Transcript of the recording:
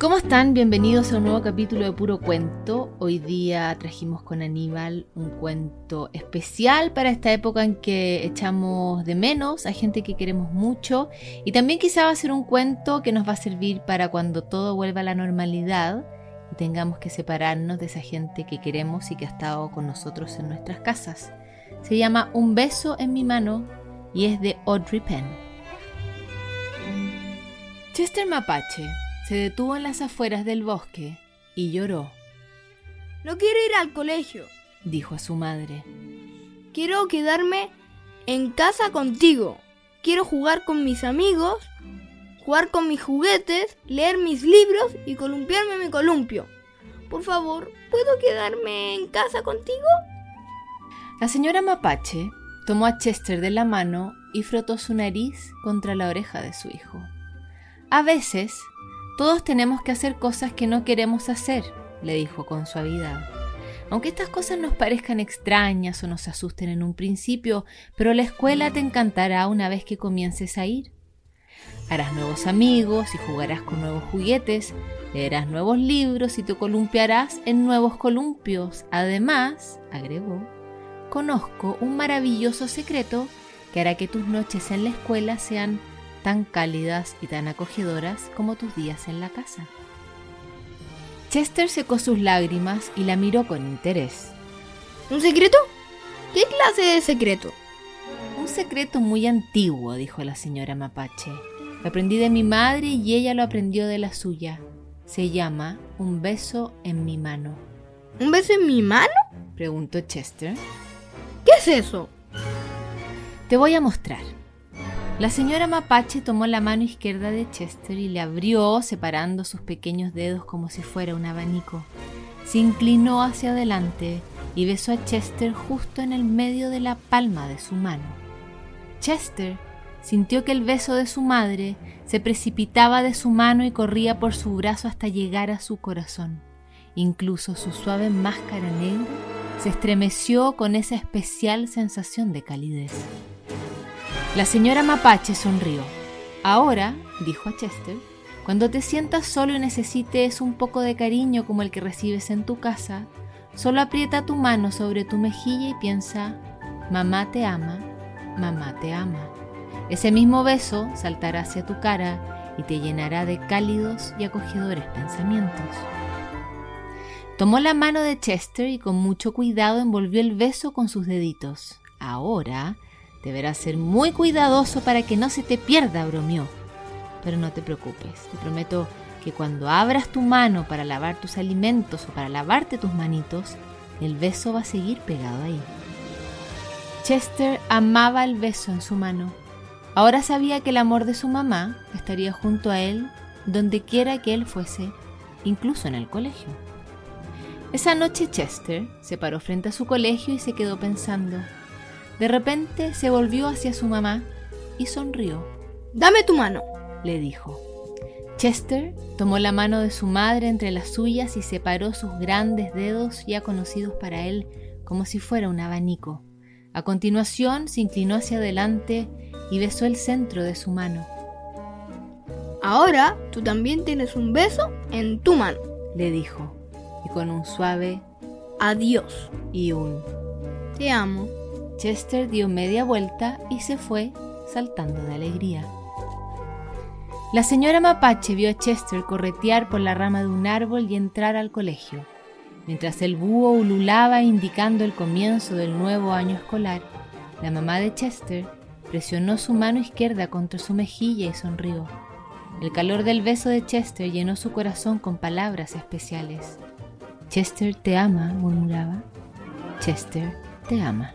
¿Cómo están? Bienvenidos a un nuevo capítulo de Puro Cuento. Hoy día trajimos con Aníbal un cuento especial para esta época en que echamos de menos a gente que queremos mucho y también quizá va a ser un cuento que nos va a servir para cuando todo vuelva a la normalidad y tengamos que separarnos de esa gente que queremos y que ha estado con nosotros en nuestras casas. Se llama Un beso en mi mano y es de Audrey Penn. Chester Mapache se detuvo en las afueras del bosque y lloró. No quiero ir al colegio, dijo a su madre. Quiero quedarme en casa contigo. Quiero jugar con mis amigos, jugar con mis juguetes, leer mis libros y columpiarme mi columpio. Por favor, ¿puedo quedarme en casa contigo? La señora Mapache tomó a Chester de la mano y frotó su nariz contra la oreja de su hijo. A veces todos tenemos que hacer cosas que no queremos hacer, le dijo con suavidad. Aunque estas cosas nos parezcan extrañas o nos asusten en un principio, pero la escuela te encantará una vez que comiences a ir. Harás nuevos amigos y jugarás con nuevos juguetes, leerás nuevos libros y te columpiarás en nuevos columpios. Además, agregó, conozco un maravilloso secreto que hará que tus noches en la escuela sean tan cálidas y tan acogedoras como tus días en la casa. Chester secó sus lágrimas y la miró con interés. ¿Un secreto? ¿Qué clase de secreto? Un secreto muy antiguo, dijo la señora Mapache. Lo aprendí de mi madre y ella lo aprendió de la suya. Se llama Un beso en mi mano. ¿Un beso en mi mano? preguntó Chester. ¿Qué es eso? Te voy a mostrar. La señora Mapache tomó la mano izquierda de Chester y le abrió, separando sus pequeños dedos como si fuera un abanico. Se inclinó hacia adelante y besó a Chester justo en el medio de la palma de su mano. Chester sintió que el beso de su madre se precipitaba de su mano y corría por su brazo hasta llegar a su corazón. Incluso su suave máscara negra se estremeció con esa especial sensación de calidez. La señora Mapache sonrió. Ahora, dijo a Chester, cuando te sientas solo y necesites un poco de cariño como el que recibes en tu casa, solo aprieta tu mano sobre tu mejilla y piensa, mamá te ama, mamá te ama. Ese mismo beso saltará hacia tu cara y te llenará de cálidos y acogedores pensamientos. Tomó la mano de Chester y con mucho cuidado envolvió el beso con sus deditos. Ahora, Deberás ser muy cuidadoso para que no se te pierda, bromeó. Pero no te preocupes, te prometo que cuando abras tu mano para lavar tus alimentos o para lavarte tus manitos, el beso va a seguir pegado ahí. Chester amaba el beso en su mano. Ahora sabía que el amor de su mamá estaría junto a él donde quiera que él fuese, incluso en el colegio. Esa noche Chester se paró frente a su colegio y se quedó pensando, de repente se volvió hacia su mamá y sonrió. Dame tu mano, le dijo. Chester tomó la mano de su madre entre las suyas y separó sus grandes dedos ya conocidos para él como si fuera un abanico. A continuación se inclinó hacia adelante y besó el centro de su mano. Ahora tú también tienes un beso en tu mano, le dijo, y con un suave adiós y un te amo Chester dio media vuelta y se fue saltando de alegría. La señora Mapache vio a Chester corretear por la rama de un árbol y entrar al colegio. Mientras el búho ululaba indicando el comienzo del nuevo año escolar, la mamá de Chester presionó su mano izquierda contra su mejilla y sonrió. El calor del beso de Chester llenó su corazón con palabras especiales. Chester te ama, murmuraba. Chester te ama